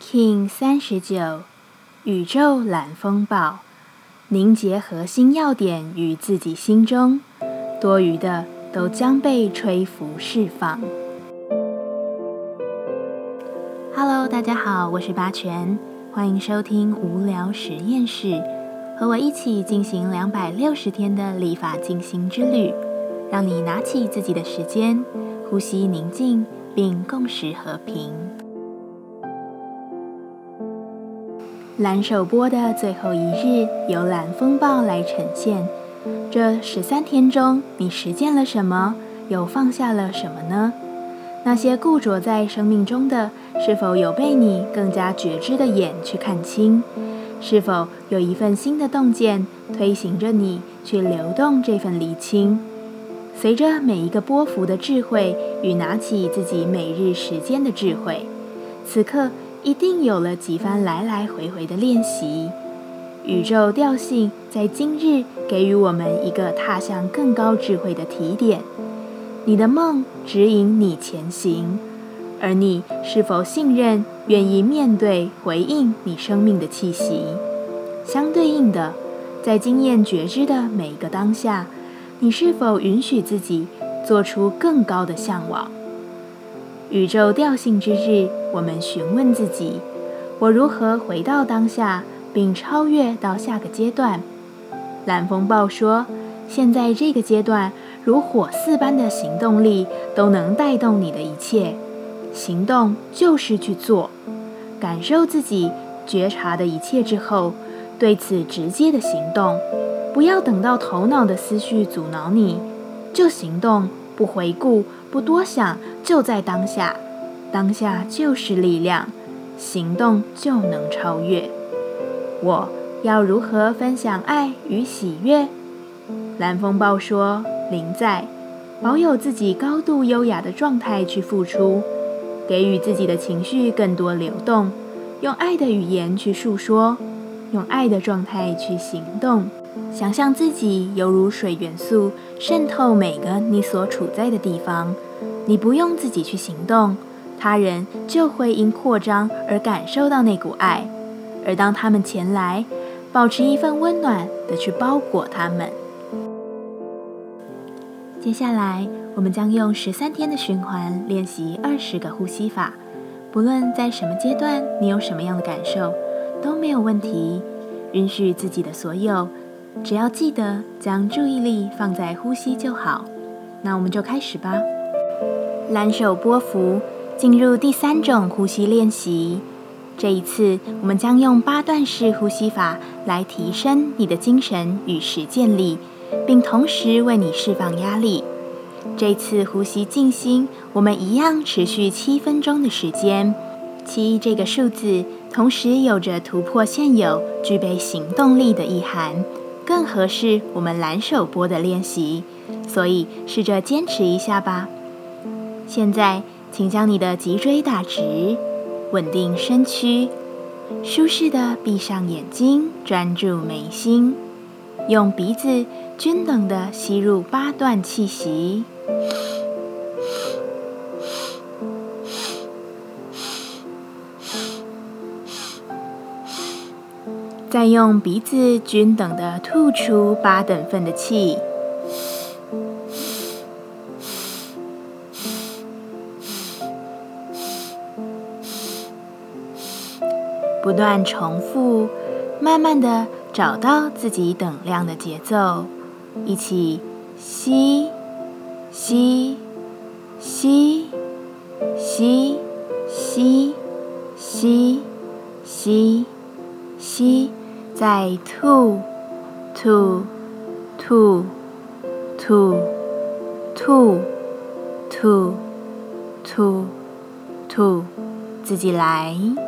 King 三十九，宇宙蓝风暴，凝结核心要点与自己心中，多余的都将被吹拂释放。Hello，大家好，我是八全，欢迎收听无聊实验室，和我一起进行两百六十天的立法进行之旅，让你拿起自己的时间，呼吸宁静，并共识和平。蓝手波的最后一日，由蓝风暴来呈现。这十三天中，你实践了什么？又放下了什么呢？那些固着在生命中的，是否有被你更加觉知的眼去看清？是否有一份新的洞见，推行着你去流动这份厘清？随着每一个波幅的智慧，与拿起自己每日时间的智慧，此刻。一定有了几番来来回回的练习，宇宙调性在今日给予我们一个踏向更高智慧的提点。你的梦指引你前行，而你是否信任、愿意面对、回应你生命的气息？相对应的，在经验觉知的每一个当下，你是否允许自己做出更高的向往？宇宙调性之日，我们询问自己：我如何回到当下，并超越到下个阶段？蓝风暴说：现在这个阶段，如火似般的行动力都能带动你的一切。行动就是去做，感受自己觉察的一切之后，对此直接的行动。不要等到头脑的思绪阻挠你，就行动，不回顾。不多想，就在当下，当下就是力量，行动就能超越。我要如何分享爱与喜悦？蓝风暴说：“临在，保有自己高度优雅的状态去付出，给予自己的情绪更多流动，用爱的语言去诉说，用爱的状态去行动。想象自己犹如水元素。”渗透每个你所处在的地方，你不用自己去行动，他人就会因扩张而感受到那股爱。而当他们前来，保持一份温暖的去包裹他们。接下来，我们将用十三天的循环练习二十个呼吸法。不论在什么阶段，你有什么样的感受，都没有问题。允许自己的所有。只要记得将注意力放在呼吸就好，那我们就开始吧。蓝手波幅进入第三种呼吸练习。这一次，我们将用八段式呼吸法来提升你的精神与实践力，并同时为你释放压力。这次呼吸静心，我们一样持续七分钟的时间。七这个数字同时有着突破现有、具备行动力的意涵。更合适我们蓝手波的练习，所以试着坚持一下吧。现在，请将你的脊椎打直，稳定身躯，舒适的闭上眼睛，专注眉心，用鼻子均等的吸入八段气息。再用鼻子均等的吐出八等份的气，不断重复，慢慢的找到自己等量的节奏，一起吸，吸，吸，吸，吸，吸，吸，吸。再吐，吐，吐，吐，吐，吐，吐，吐，自己来。。。。。。。。。。。。。。。。。。。。。。。。。。。。。。。。。。。。。。。。。。。。。。。。。。。。。。。。。。。。。。。。。。。。。。。。。。。。。。。。。。。。。。。。。。。。。。。。。。。。。。。。。。。。。。。。。。。。。。。。。。。。。。。。。。。。。。。。。。。。。。。。。。。。。。。。。。。。。。。。。。。。。。。。。。。。。。。。。。。。。。。。。。。。。。。。。。。。。。。。。。。。。。。。。。。。。。。。。。。。。。。。。。。。。。。。。。。。。。。。。。。。。。。。。。。。。。。。。。。。。。。。。。。。。。。。。。。。。。。。。。。。。。。。。。。。。。。。。。。。。。。。。。。。。。。。。。。。。。。。。。。。。。。。。。。。。。。。。。。。。。。。。。。。。。。。。。。。。。。。。。。。。。。。。。。。。。。。。。。。。。。。。。。。。。。。。。。。。。。。。。。。。。。。。。。。。。。。。。。。。。。。。。。。。。。。。。。。。。。。。。。。。。。。。。。。。。。。。。。。。。。。。。。。。。。。。。。。。。。。。